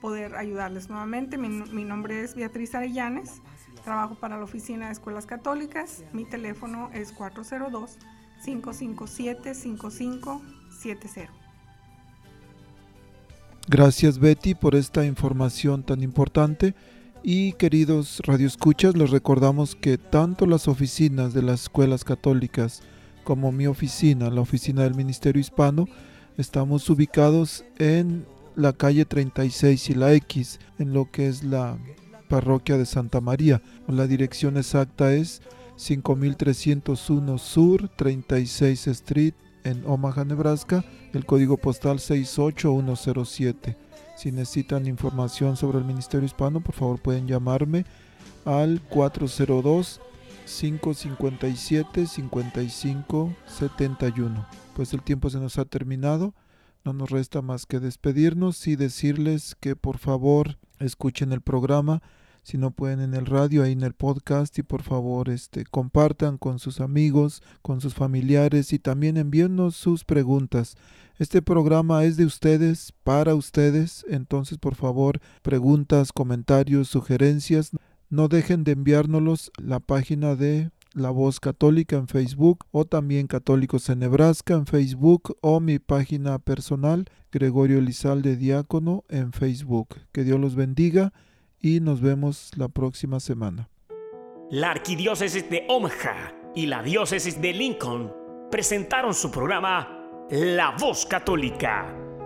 poder ayudarles nuevamente. Mi, nombre es Beatriz Arellanes, trabajo para la Oficina de Escuelas Católicas. Mi teléfono es 402 557 55 Gracias Betty por esta información tan importante y queridos radioescuchas, les recordamos que tanto las oficinas de las escuelas católicas como mi oficina, la oficina del Ministerio Hispano, estamos ubicados en la calle 36 y la X, en lo que es la parroquia de Santa María. La dirección exacta es 5301 Sur 36 Street en Omaha, Nebraska, el código postal 68107. Si necesitan información sobre el Ministerio Hispano, por favor pueden llamarme al 402 557 5571. Pues el tiempo se nos ha terminado. No nos resta más que despedirnos y decirles que por favor escuchen el programa si no pueden en el radio, ahí en el podcast y por favor este, compartan con sus amigos, con sus familiares y también envíennos sus preguntas. Este programa es de ustedes, para ustedes, entonces por favor preguntas, comentarios, sugerencias, no dejen de enviárnoslos la página de la Voz Católica en Facebook o también Católicos en Nebraska en Facebook o mi página personal Gregorio Elizalde Diácono en Facebook. Que Dios los bendiga y nos vemos la próxima semana. La Arquidiócesis de Omaha y la Diócesis de Lincoln presentaron su programa La Voz Católica